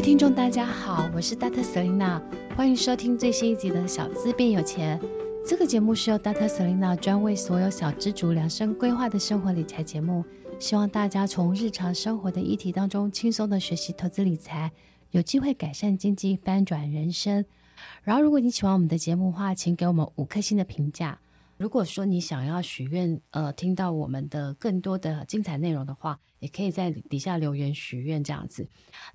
听众，大家好，我是 Dr. Selina，欢迎收听最新一集的《小资变有钱》。这个节目是由 Dr. Selina 专为所有小资族量身规划的生活理财节目，希望大家从日常生活的议题当中轻松的学习投资理财，有机会改善经济，翻转人生。然后，如果你喜欢我们的节目的话，请给我们五颗星的评价。如果说你想要许愿，呃，听到我们的更多的精彩内容的话，也可以在底下留言许愿这样子。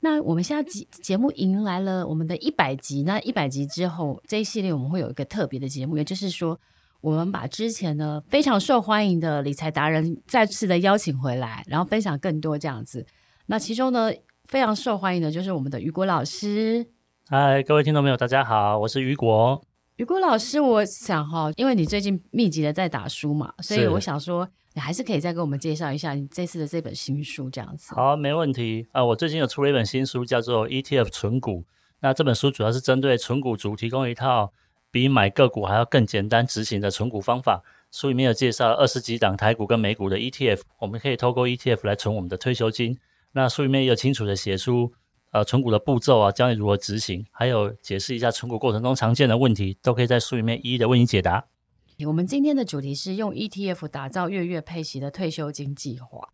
那我们现在节节目迎来了我们的一百集，那一百集之后，这一系列我们会有一个特别的节目，也就是说，我们把之前呢非常受欢迎的理财达人再次的邀请回来，然后分享更多这样子。那其中呢非常受欢迎的就是我们的雨果老师。嗨，各位听众朋友，大家好，我是雨果。雨果老师，我想哈，因为你最近密集的在打书嘛，所以我想说，你还是可以再给我们介绍一下你这次的这本新书，这样子。好，没问题啊、呃。我最近有出了一本新书，叫做《ETF 存股》。那这本书主要是针对存股族提供一套比买个股还要更简单执行的存股方法。书里面有介绍二十几档台股跟美股的 ETF，我们可以透过 ETF 来存我们的退休金。那书里面也有清楚的写出。呃，存股的步骤啊，教你如何执行，还有解释一下存股过程中常见的问题，都可以在书里面一一的为你解答。我们今天的主题是用 ETF 打造月月配息的退休金计划。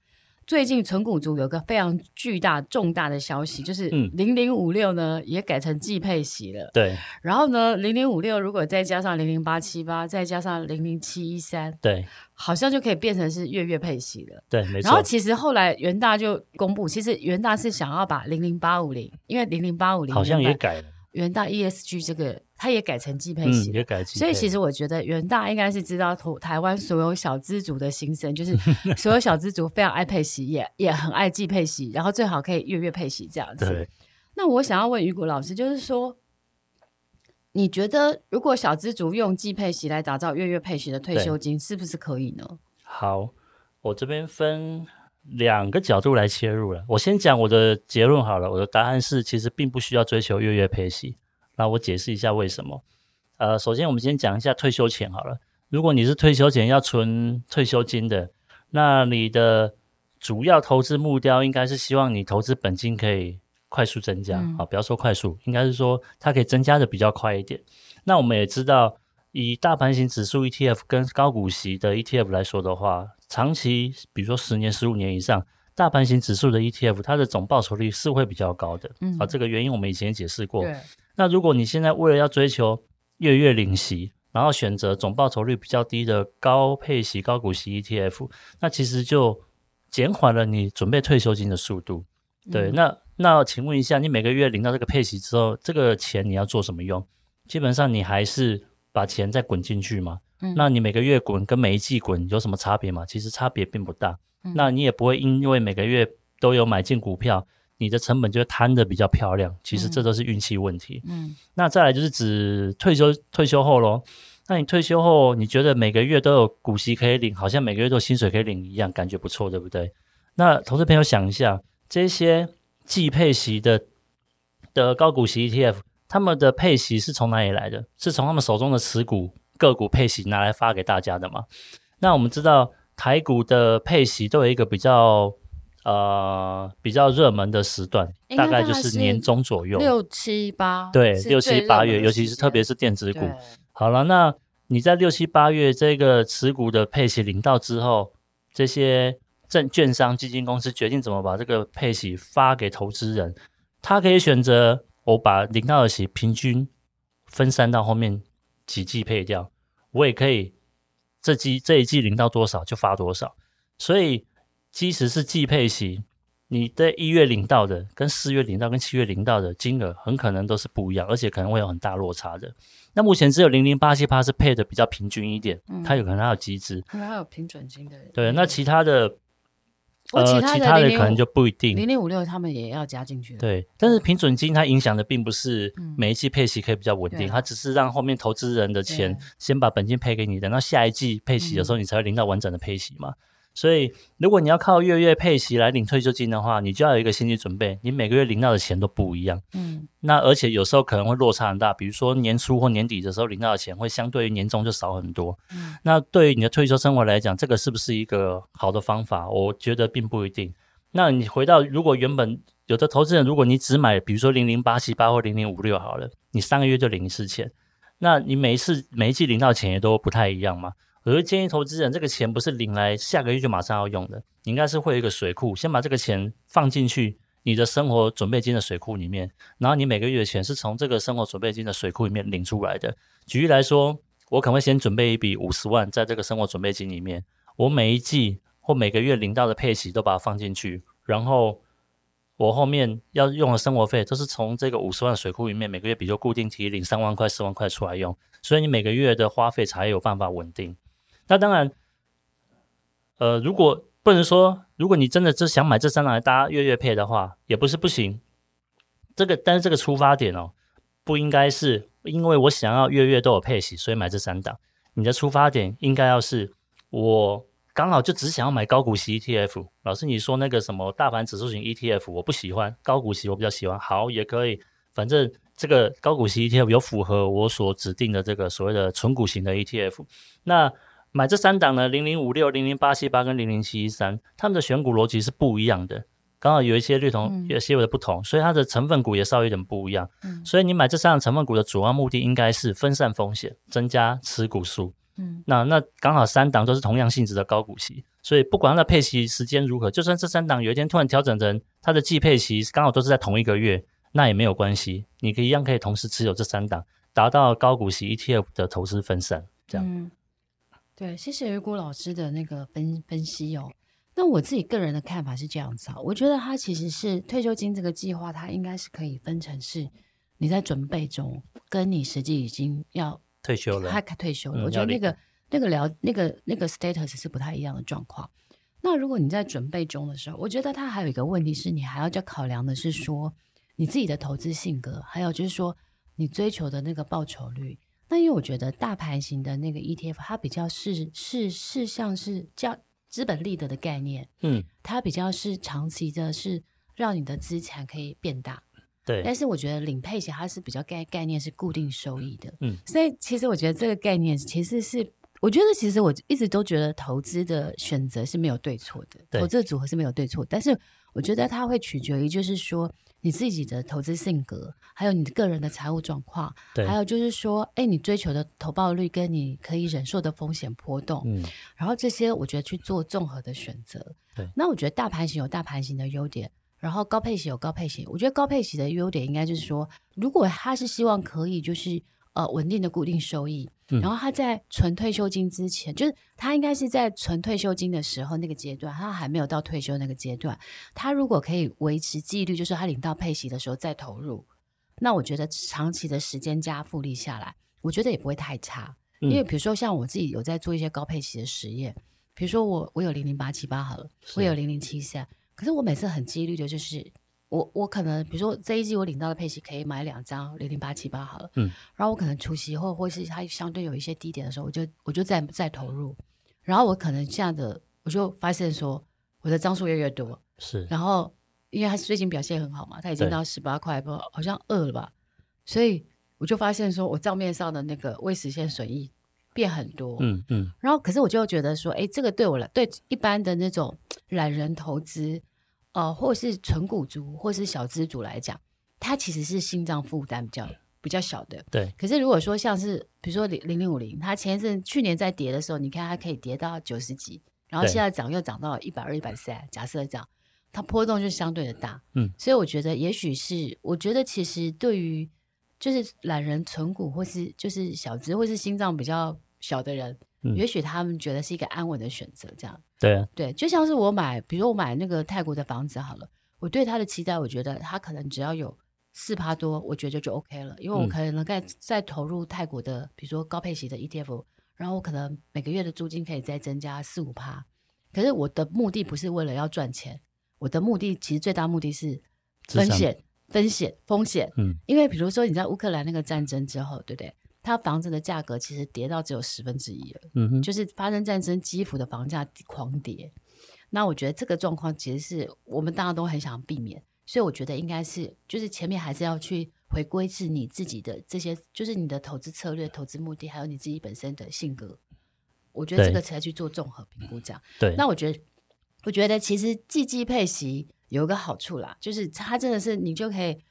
最近存股族有个非常巨大重大的消息，就是零零五六呢也改成季配息了。对，然后呢，零零五六如果再加上零零八七八，再加上零零七一三，对，好像就可以变成是月月配息了。对，没错。然后其实后来元大就公布，其实元大是想要把零零八五零，因为零零八五零好像也改了。元大 ESG 这个，它也改成季配息，嗯，也改季配。所以其实我觉得元大应该是知道台湾所有小资族的心声，就是 所有小资族非常爱配息，也也很爱季配息，然后最好可以月月配息这样子。那我想要问雨果老师，就是说，你觉得如果小资族用季配息来打造月月配息的退休金，是不是可以呢？好，我这边分两个角度来切入了。我先讲我的结论好了，我的答案是，其实并不需要追求月月配息。那我解释一下为什么。呃，首先我们先讲一下退休钱好了。如果你是退休前要存退休金的，那你的主要投资目标应该是希望你投资本金可以快速增加。啊，不要说快速，应该是说它可以增加的比较快一点。那我们也知道，以大盘型指数 ETF 跟高股息的 ETF 来说的话，长期，比如说十年、十五年以上，大盘型指数的 ETF，它的总报酬率是会比较高的。嗯，啊，这个原因我们以前也解释过。对。那如果你现在为了要追求月月领息，然后选择总报酬率比较低的高配息高股息 ETF，那其实就减缓了你准备退休金的速度。对，嗯、那那请问一下，你每个月领到这个配息之后，这个钱你要做什么用？基本上你还是把钱再滚进去嘛。嗯。那你每个月滚跟每一季滚有什么差别吗？其实差别并不大。嗯。那你也不会因为每个月都有买进股票。你的成本就会摊的比较漂亮，其实这都是运气问题。嗯，嗯，那再来就是指退休退休后咯。那你退休后，你觉得每个月都有股息可以领，好像每个月都有薪水可以领一样，感觉不错，对不对？那投资朋友想一下，这些季配息的的高股息 ETF，他们的配息是从哪里来的？是从他们手中的持股个股配息拿来发给大家的吗？那我们知道台股的配息都有一个比较。呃，比较热门的时段大概就是年中左右，六七八，对，六七八月，尤其是特别是电子股。好了，那你在六七八月这个持股的配息领到之后，这些证券商、基金公司决定怎么把这个配息发给投资人，他可以选择我把领到的息平均分散到后面几季配掉，我也可以这季这一季领到多少就发多少，所以。即使是季配息，你在一月领到的跟四月领到跟七月领到的金额很可能都是不一样，而且可能会有很大落差的。那目前只有零零八七八是配的比较平均一点，嗯、它有可能它有机制，可能还有平准金的。对，那其他的。呃，其他的可能就不一定。零零五六他们也要加进去。对，但是平准金它影响的并不是每一季配息可以比较稳定，嗯、它只是让后面投资人的钱先把本金配给你，等到下一季配息的时候，你才会领到完整的配息嘛。嗯所以，如果你要靠月月配息来领退休金的话，你就要有一个心理准备，你每个月领到的钱都不一样。嗯，那而且有时候可能会落差很大，比如说年初或年底的时候领到的钱会相对于年终就少很多。嗯，那对于你的退休生活来讲，这个是不是一个好的方法？我觉得并不一定。那你回到，如果原本有的投资人，如果你只买，比如说零零八七八或零零五六好了，你三个月就领一次钱，那你每一次每一季领到的钱也都不太一样嘛。我会建议投资人，这个钱不是领来下个月就马上要用的，你应该是会有一个水库，先把这个钱放进去你的生活准备金的水库里面，然后你每个月的钱是从这个生活准备金的水库里面领出来的。举例来说，我可能会先准备一笔五十万在这个生活准备金里面，我每一季或每个月领到的配息都把它放进去，然后我后面要用的生活费都是从这个五十万水库里面每个月比如固定提领三万块、四万块出来用，所以你每个月的花费才有办法稳定。那当然，呃，如果不能说，如果你真的只想买这三档来搭月月配的话，也不是不行。这个，但是这个出发点哦，不应该是因为我想要月月都有配息，所以买这三档。你的出发点应该要是，我刚好就只想要买高股息 ETF。老师，你说那个什么大盘指数型 ETF，我不喜欢，高股息我比较喜欢。好，也可以，反正这个高股息 ETF 有符合我所指定的这个所谓的纯股型的 ETF。那买这三档呢，零零五六、零零八七八跟零零七一三，他们的选股逻辑是不一样的，刚好有一些略同，有些有的不同，所以它的成分股也稍微有点不一样。嗯，所以你买这三档成分股的主要目的应该是分散风险，增加持股数。嗯，那那刚好三档都是同样性质的高股息，所以不管它的配息时间如何，就算这三档有一天突然调整成它的季配息刚好都是在同一个月，那也没有关系，你可以一样可以同时持有这三档，达到高股息 ETF 的投资分散，这样。嗯对，谢谢雨果老师的那个分分析哦。那我自己个人的看法是这样子啊，我觉得它其实是退休金这个计划，它应该是可以分成是你在准备中，跟你实际已经要退休了，他退休了。嗯、我觉得那个那个聊那个那个 status 是不太一样的状况。那如果你在准备中的时候，我觉得它还有一个问题是你还要再考量的是说你自己的投资性格，还有就是说你追求的那个报酬率。那因为我觉得大盘型的那个 ETF，它比较是是是像是叫资本利得的概念，嗯，它比较是长期的，是让你的资产可以变大，对。但是我觉得领配型它是比较概概念是固定收益的，嗯。所以其实我觉得这个概念其实是，我觉得其实我一直都觉得投资的选择是没有对错的，对投资的组合是没有对错，但是我觉得它会取决于就是说。你自己的投资性格，还有你个人的财务状况，对还有就是说，哎，你追求的投报率跟你可以忍受的风险波动，嗯，然后这些我觉得去做综合的选择。对，那我觉得大盘型有大盘型的优点，然后高配型有高配型。我觉得高配型的优点应该就是说，如果他是希望可以就是。呃，稳定的固定收益，嗯、然后他在存退休金之前，就是他应该是在存退休金的时候那个阶段，他还没有到退休那个阶段。他如果可以维持纪律，就是他领到配息的时候再投入，那我觉得长期的时间加复利下来，我觉得也不会太差。嗯、因为比如说像我自己有在做一些高配息的实验，比如说我我有零零八七八好了，我有零零七三，可是我每次很纪律的就是。我我可能比如说这一季我领到的配息可以买两张零零八七八好了，嗯，然后我可能除息后或是它相对有一些低点的时候，我就我就再再投入，然后我可能这样的我就发现说我的张数越来越多，是，然后因为它最近表现很好嘛，它已经到十八块不好像二了吧，所以我就发现说我账面上的那个未实现损益变很多，嗯。嗯，然后可是我就觉得说，哎，这个对我来对一般的那种懒人投资。呃，或是纯股族，或是小资族来讲，它其实是心脏负担比较比较小的。对。可是如果说像是比如说零零零五零，它前一阵去年在跌的时候，你看它可以跌到九十几，然后现在涨又涨到一百二、一百三。假设这样，它波动就相对的大。嗯。所以我觉得，也许是我觉得其实对于就是懒人存股，或是就是小资，或是心脏比较小的人，嗯、也许他们觉得是一个安稳的选择。这样，对啊，对，就像是我买，比如说我买那个泰国的房子好了，我对它的期待，我觉得它可能只要有四趴多，我觉得就 OK 了，因为我可能再再投入泰国的，比如说高配息的 ETF，然后我可能每个月的租金可以再增加四五趴。可是我的目的不是为了要赚钱，我的目的其实最大目的是风险、风险、风险。嗯，因为比如说你在乌克兰那个战争之后，对不对？它房子的价格其实跌到只有十分之一了。嗯哼，就是发生战争，基辅的房价狂跌。那我觉得这个状况其实是我们大家都很想避免，所以我觉得应该是就是前面还是要去回归至你自己的这些，就是你的投资策略、投资目的，还有你自己本身的性格。我觉得这个才去做综合评估，这样。对。那我觉得，我觉得其实季季配息有一个好处啦，就是它真的是你就可以，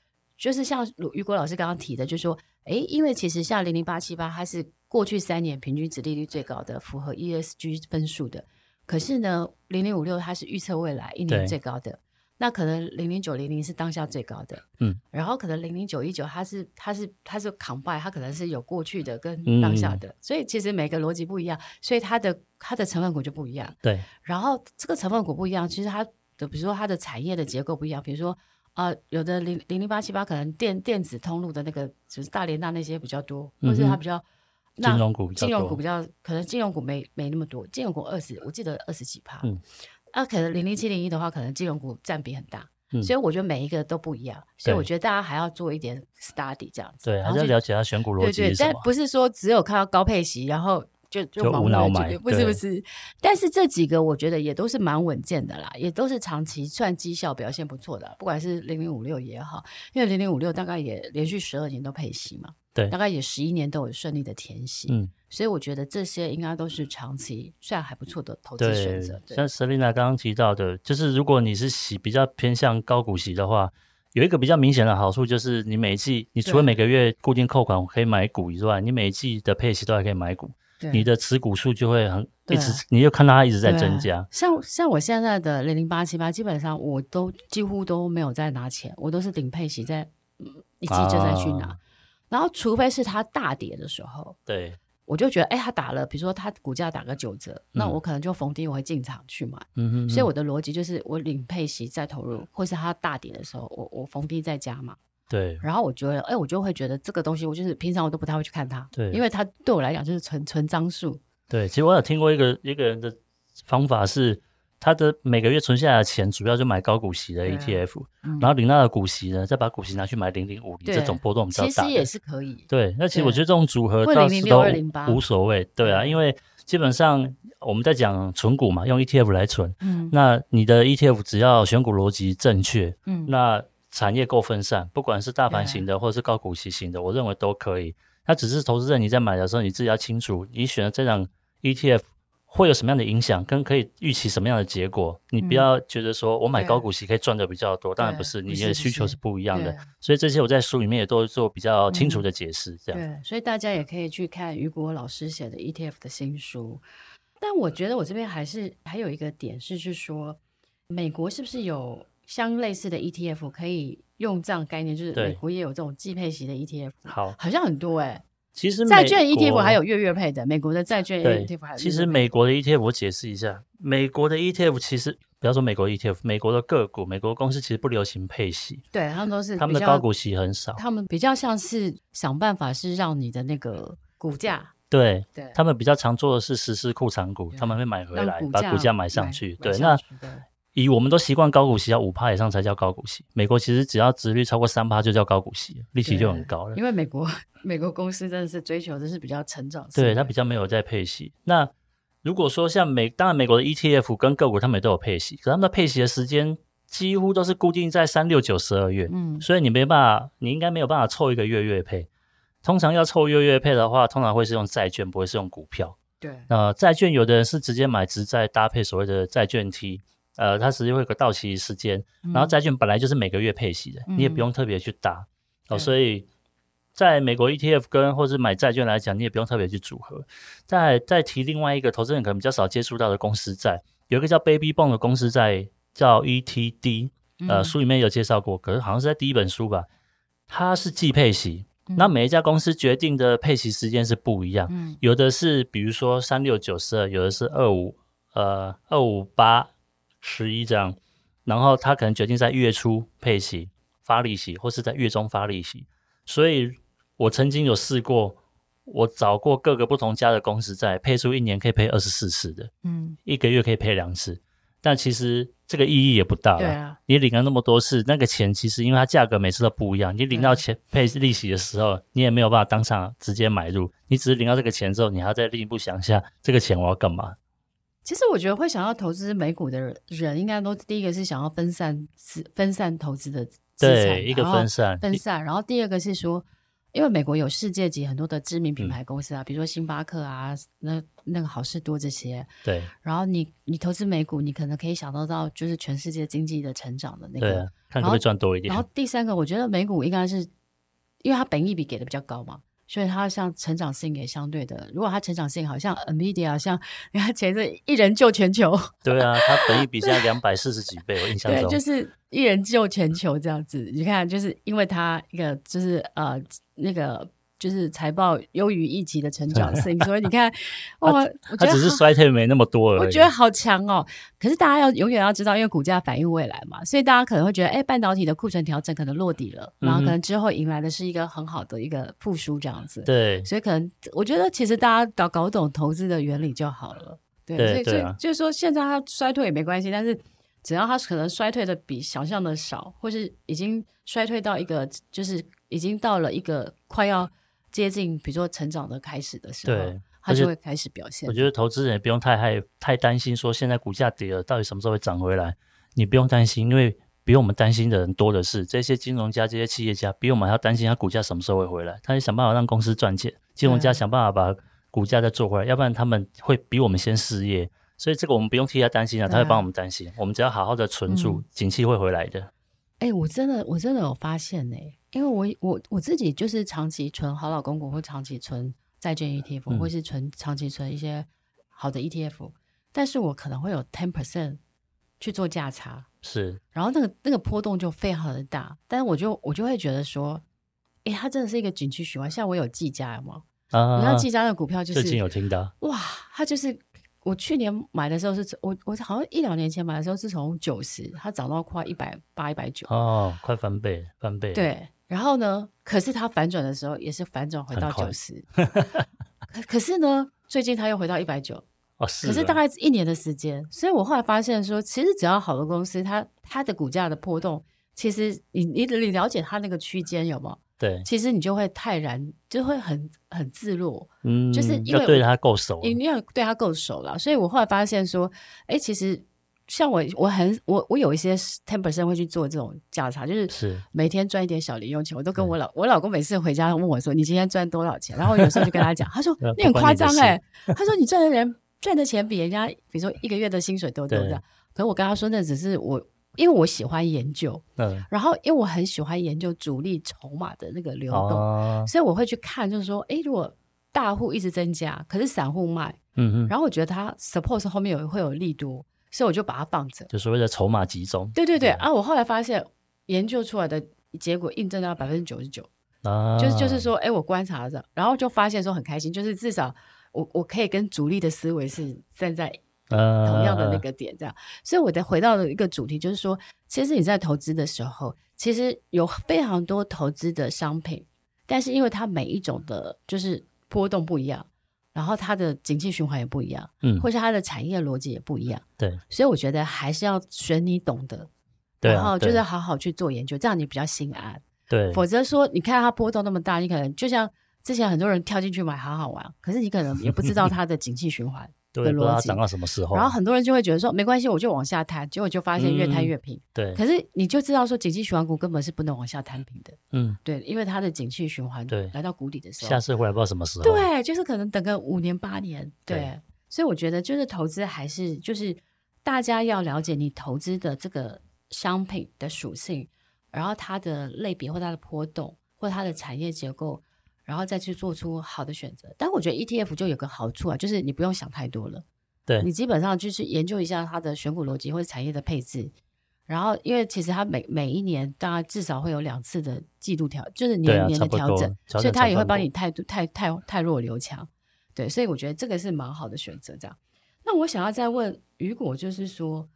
就是像雨果老师刚刚提的，就是说，哎，因为其实像零零八七八，它是过去三年平均值利率最高的，符合 ESG 分数的。可是呢，零零五六它是预测未来一年最高的。那可能零零九零零是当下最高的，嗯，然后可能零零九一九它是它是它是 combine，它可能是有过去的跟当下的，嗯、所以其实每个逻辑不一样，所以它的它的成分股就不一样，对。然后这个成分股不一样，其实它的比如说它的产业的结构不一样，比如说啊、呃，有的零零零八七八可能电电子通路的那个就是大连大那些比较多，或者它比较、嗯、金融股金融股比较可能金融股没没那么多，金融股二十我记得二十几趴。嗯。那、啊、可能零零七零一的话，可能金融股占比很大，嗯，所以我觉得每一个都不一样，所以我觉得大家还要做一点 study 这样子，对，还是要了解它选股逻辑对，但不是说只有看到高配息，然后就就无脑买，不是不是。但是这几个我觉得也都是蛮稳健的啦，也都是长期算绩效表现不错的，不管是零零五六也好，因为零零五六大概也连续十二年都配息嘛，对，大概也十一年都有顺利的填息，嗯。所以我觉得这些应该都是长期算还不错的投资选择。像 Selina 刚刚提到的，就是如果你是喜比较偏向高股息的话，有一个比较明显的好处就是，你每一季你除了每个月固定扣款可以买股以外，你每一季的配息都还可以买股，你的持股数就会很一直，你就看到它一直在增加。像像我现在的零零八七八，基本上我都几乎都没有在拿钱，我都是领配息在一季就在去拿，啊、然后除非是它大跌的时候，对。我就觉得，哎，他打了，比如说他股价打个九折，嗯、那我可能就逢低我会进场去买。嗯哼嗯。所以我的逻辑就是，我领配息再投入，或是它大跌的时候，我我逢低再加嘛。对。然后我觉得，哎，我就会觉得这个东西，我就是平常我都不太会去看它。对。因为它对我来讲就是纯纯张数。对，其实我有听过一个一个人的方法是。他的每个月存下来的钱，主要就买高股息的 ETF，、然后领到的股息呢，再把股息拿去买零零五零这种波动比较大。其实也是可以。对，那其实我觉得这种组合到时都无所谓。对啊，因为基本上我们在讲存股嘛，用 ETF 来存。嗯。那你的 ETF 只要选股逻辑正确，嗯，那产业够分散，不管是大盘型的或者是高股息型的，我认为都可以。它只是投资人你在买的时候，你自己要清楚，你选的这张 ETF。会有什么样的影响，跟可以预期什么样的结果？你不要觉得说我买高股息可以赚的比较多，嗯、当然不是，你的需求是不一样的。所以这些我在书里面也都做比较清楚的解释。这样、嗯、对，所以大家也可以去看雨果老师写的 ETF 的新书。但我觉得我这边还是还有一个点是，是说美国是不是有相类似的 ETF 可以用这样概念？就是美国也有这种季配型的 ETF，好，好像很多哎、欸。其实债券 ETF 还有月月配的，美国的债券 ETF 还有。其实美国的 ETF 我解释一下，美国的 ETF 其实不要说美国 ETF，美国的个股、美国公司其实不流行配息，对他们都是他们的高股息很少，他们比较像是想办法是让你的那个股价，对对，他们比较常做的是实施库藏股，他们会买回来把股价买上去，对那。以我们都习惯高股息要五趴以上才叫高股息，美国其实只要殖率超过三趴就叫高股息，利息就很高了。因为美国 美国公司真的是追求的是比较成长，对，它比较没有在配息。那如果说像美，当然美国的 ETF 跟个股他们也都有配息，可他们的配息的时间几乎都是固定在三六九十二月，嗯，所以你没办法，你应该没有办法凑一个月月配。通常要凑月月配的话，通常会是用债券，不会是用股票。对，那债券有的人是直接买直债搭配所谓的债券 T。呃，它实际会有个到期时间，然后债券本来就是每个月配息的，嗯、你也不用特别去搭、嗯、哦。所以，在美国 ETF 跟或是买债券来讲，你也不用特别去组合。再再提另外一个投资人可能比较少接触到的公司债，有一个叫 Baby Bond 的公司债，叫 ETD，呃，书里面有介绍过，可是好像是在第一本书吧，它是季配息，嗯、那每一家公司决定的配息时间是不一样，嗯，有的是比如说三六九十二，有的是二五呃二五八十一这样，然后他可能决定在月初配息发利息，或是在月中发利息。所以我曾经有试过，我找过各个不同家的公司在配出一年可以配二十四次的，嗯，一个月可以配两次。但其实这个意义也不大了。啊，你领了那么多次，那个钱其实因为它价格每次都不一样，你领到钱配利息的时候，你也没有办法当场直接买入，你只是领到这个钱之后，你还要再进一步想一下这个钱我要干嘛。其实我觉得会想要投资美股的人，应该都第一个是想要分散资分散投资的资产，对，一个分散分散，然后第二个是说。因为美国有世界级很多的知名品牌公司啊，嗯、比如说星巴克啊，那那个好事多这些。对。然后你你投资美股，你可能可以想到到，就是全世界经济的成长的那个。对、啊，看可不可以赚多一点。然后，然后第三个，我觉得美股应该是，因为它本益比给的比较高嘛。所以它像成长性也相对的，如果它成长性好像 Nvidia，像你看前阵一人救全球，对啊，它本益比现在两百四十几倍，我印象中对，就是一人救全球这样子。你看，就是因为它一个就是呃那个。就是财报优于预期的成长性，所以你看，哇，我觉得它只是衰退没那么多而已。我觉得好强哦！可是大家要永远要知道，因为股价反映未来嘛，所以大家可能会觉得，哎，半导体的库存调整可能落底了，然后可能之后迎来的是一个很好的一个复苏这样子。对，所以可能我觉得，其实大家搞搞懂投资的原理就好了。对，对所以所以就是说，现在它衰退也没关系，但是只要它可能衰退的比想象的少，或是已经衰退到一个，就是已经到了一个快要。接近，比如说成长的开始的时候，对，它就会开始表现。我觉得投资人也不用太害太担心，说现在股价跌了，到底什么时候会涨回来？你不用担心，因为比我们担心的人多的是。这些金融家、这些企业家比我们还要担心，他股价什么时候会回来？他就想办法让公司赚钱，金融家想办法把股价再做回来，要不然他们会比我们先失业。所以这个我们不用替他担心啊，他会帮我们担心。我们只要好好的存住，嗯、景气会回来的。哎、欸，我真的，我真的有发现呢、欸。因为我我我自己就是长期存好老公股，或长期存债券 ETF，、嗯、或是存长期存一些好的 ETF，但是我可能会有 ten percent 去做价差，是，然后那个那个波动就非常的大，但是我就我就会觉得说，哎，它真的是一个景区循环。像我有技嘉吗？啊，你看技嘉的股票就是最近有听到，哇，它就是。我去年买的时候是，我我好像一两年前买的时候是从九十，它涨到快一百八、一百九哦，快翻倍，翻倍。对，然后呢，可是它反转的时候也是反转回到九十，可可是呢，最近它又回到一百九，哦，是，可是大概一年的时间，所以我后来发现说，其实只要好的公司，它它的股价的波动，其实你你你了解它那个区间有没有？对，其实你就会泰然，就会很很自若，嗯，就是因为对他够熟，你要对他够熟了。所以我后来发现说，哎，其实像我，我很我我有一些 ten percent 会去做这种价差，就是是每天赚一点小零用钱。我都跟我老我老公每次回家问我说，你今天赚多少钱？然后有时候就跟他讲，他说 你很夸张哎，他说你赚的人赚的钱比人家，比如说一个月的薪水都多的。可是我跟他说，那只是我。因为我喜欢研究，嗯，然后因为我很喜欢研究主力筹码的那个流动，哦、所以我会去看，就是说，诶，如果大户一直增加，可是散户卖，嗯嗯，然后我觉得它 suppose 后面有会有力度，所以我就把它放着，就所谓的筹码集中。对对对，啊，我后来发现研究出来的结果印证到百分之九十九，啊，就是就是说，诶，我观察着，然后就发现说很开心，就是至少我我可以跟主力的思维是站在。同样的那个点，这样，所以我再回到了一个主题，就是说，其实你在投资的时候，其实有非常多投资的商品，但是因为它每一种的，就是波动不一样，然后它的景气循环也不一样，嗯，或是它的产业逻辑也不一样，对，所以我觉得还是要选你懂得，对，然后就是好好去做研究，这样你比较心安，对，否则说你看它波动那么大，你可能就像之前很多人跳进去买好好玩，可是你可能也不知道它的景气循环。对，不知道涨到什么时候。然后很多人就会觉得说没关系，我就往下摊，结果就发现越摊越平。嗯、对，可是你就知道说景气循环股根本是不能往下摊平的。嗯，对，因为它的景气循环对来到谷底的时候，下次回来不知道什么时候。对，就是可能等个五年八年。对，对，所以我觉得就是投资还是就是大家要了解你投资的这个商品的属性，然后它的类别或它的波动或它的产业结构。然后再去做出好的选择，但我觉得 ETF 就有个好处啊，就是你不用想太多了。对，你基本上就是研究一下它的选股逻辑或者产业的配置，然后因为其实它每每一年大概至少会有两次的季度调，就是年年的调整，所以它也会帮你太太太太弱留强。对，所以我觉得这个是蛮好的选择。这样，那我想要再问，如果就是说，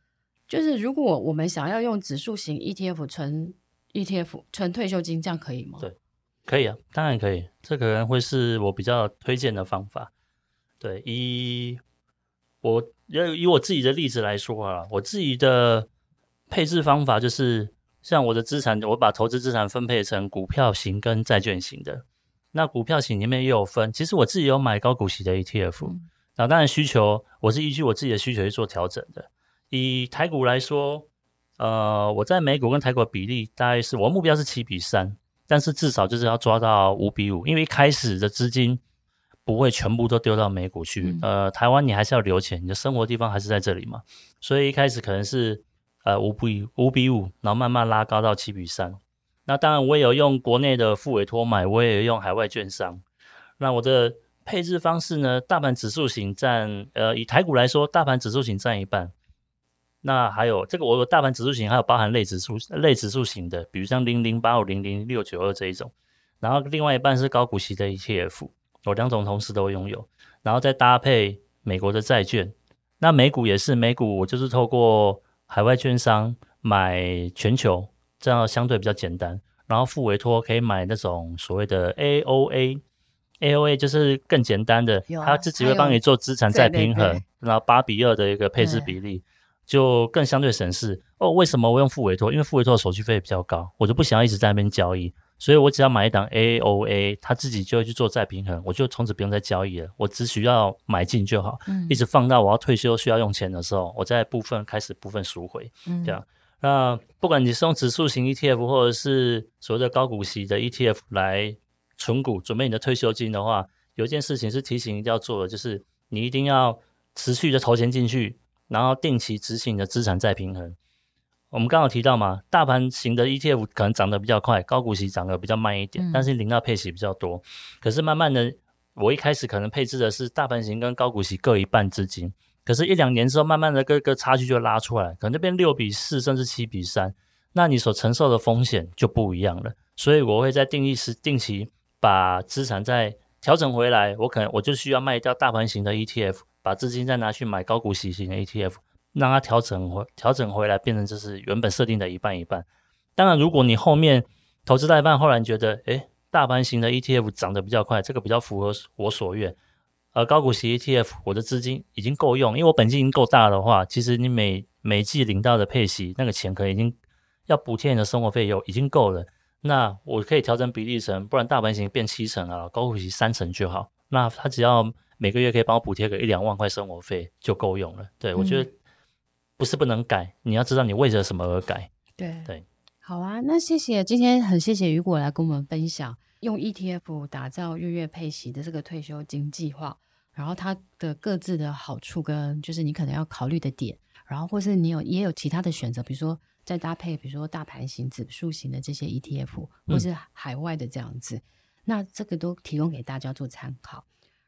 就是如果我们想要用指数型 ETF 存 ETF 存退休金，这样可以吗？对，可以啊，当然可以。这可能会是我比较推荐的方法。对，以我要以我自己的例子来说啊，我自己的配置方法就是，像我的资产，我把投资资产分配成股票型跟债券型的。那股票型里面也有分，其实我自己有买高股息的 ETF，那，当然需求我是依据我自己的需求去做调整的。以台股来说，呃，我在美股跟台股的比例大概是我目标是七比三，但是至少就是要抓到五比五，因为一开始的资金不会全部都丢到美股去，嗯，呃，台湾你还是要留钱，你的生活地方还是在这里嘛，所以一开始可能是呃五比五比五，然后慢慢拉高到七比三。那当然，我也有用国内的副委托买，我也有用海外券商。那我的配置方式呢？大盘指数型占，呃，以台股来说，大盘指数型占一半。那还有这个，我有大盘指数型，还有包含类指数、类指数型的，比如像零零八五零零六九二这一种。然后另外一半是高股息的 ETF，我两种同时都拥有。然后再搭配美国的债券。那美股也是，美股我就是透过海外券商买全球。这样相对比较简单，然后付委托可以买那种所谓的 AOA，AOA 就是更简单的，他、啊、自己会帮你做资产再平衡，然后八比二的一个配置比例，就更相对省事。哦，为什么我用付委托？因为付委托的手续费比较高，我就不想要一直在那边交易，所以我只要买一档 AOA，他自己就会去做再平衡，我就从此不用再交易了，我只需要买进就好，嗯，一直放到我要退休需要用钱的时候，我再部分开始部分赎回，嗯，这样。那不管你是用指数型 ETF 或者是所谓的高股息的 ETF 来存股准备你的退休金的话，有一件事情是提醒一定要做的，就是你一定要持续的投钱进去，然后定期执行你的资产再平衡。我们刚刚提到嘛，大盘型的 ETF 可能涨得比较快，高股息涨得比较慢一点，但是领到配息比较多。可是慢慢的，我一开始可能配置的是大盘型跟高股息各一半资金。可是，一两年之后，慢慢的，各个差距就拉出来，可能这边六比四，甚至七比三，那你所承受的风险就不一样了。所以，我会在定义时定期把资产再调整回来。我可能我就需要卖掉大盘型的 ETF，把资金再拿去买高股息型的 ETF，让它调整回调整回来，变成就是原本设定的一半一半。当然，如果你后面投资到一半，后来觉得，诶，大盘型的 ETF 涨得比较快，这个比较符合我所愿。呃，高股息 ETF，我的资金已经够用，因为我本金已经够大的话，其实你每每季领到的配息那个钱，可能已经要补贴你的生活费用，已经够了。那我可以调整比例成，不然大盘型变七成啊，高股息三成就好。那它只要每个月可以帮我补贴个一两万块生活费就够用了。对、嗯、我觉得不是不能改，你要知道你为了什么而改。对对，好啊，那谢谢今天很谢谢雨果来跟我们分享。用 ETF 打造月月配息的这个退休金计划，然后它的各自的好处跟就是你可能要考虑的点，然后或是你有也有其他的选择，比如说再搭配，比如说大盘型、指数型的这些 ETF，或是海外的这样子，嗯，那这个都提供给大家做参考。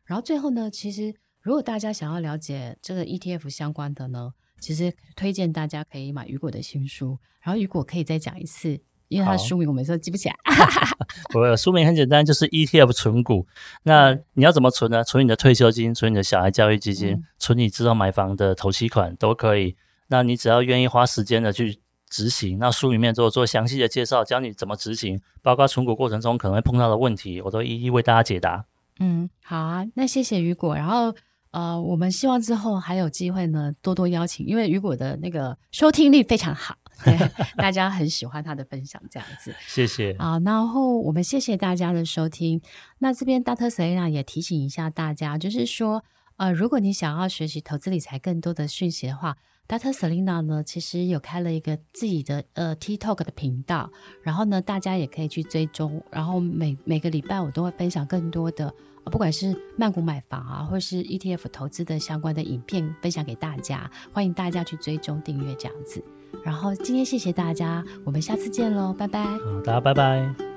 然后最后呢，其实如果大家想要了解这个 ETF 相关的呢，其实推荐大家可以买雨果的新书，然后雨果可以再讲一次。因为它的书名我每次都记不起来。我的书名很简单，就是 ETF 存股。那你要怎么存呢？存你的退休金，存你的小孩教育基金，嗯、存你之后买房的头期款都可以。那你只要愿意花时间的去执行，那书里面做做详细的介绍，教你怎么执行，包括存股过程中可能会碰到的问题，我都一一为大家解答。嗯，好啊，那谢谢雨果。然后呃，我们希望之后还有机会呢，多多邀请，因为雨果的那个收听率非常好。对，大家很喜欢他的分享，这样子。谢谢。啊，然后我们谢谢大家的收听。那这边大特 Selena 也提醒一下大家，就是说，呃，如果你想要学习投资理财更多的讯息的话，Dr. Selena 呢，其实有开了一个自己的呃 TikTok 的频道，然后呢，大家也可以去追踪。然后每每个礼拜我都会分享更多的，不管是曼谷买房啊，或是 ETF 投资的相关的影片，分享给大家。欢迎大家去追踪订阅这样子。然后今天谢谢大家，我们下次见喽，拜拜。好，大家拜拜。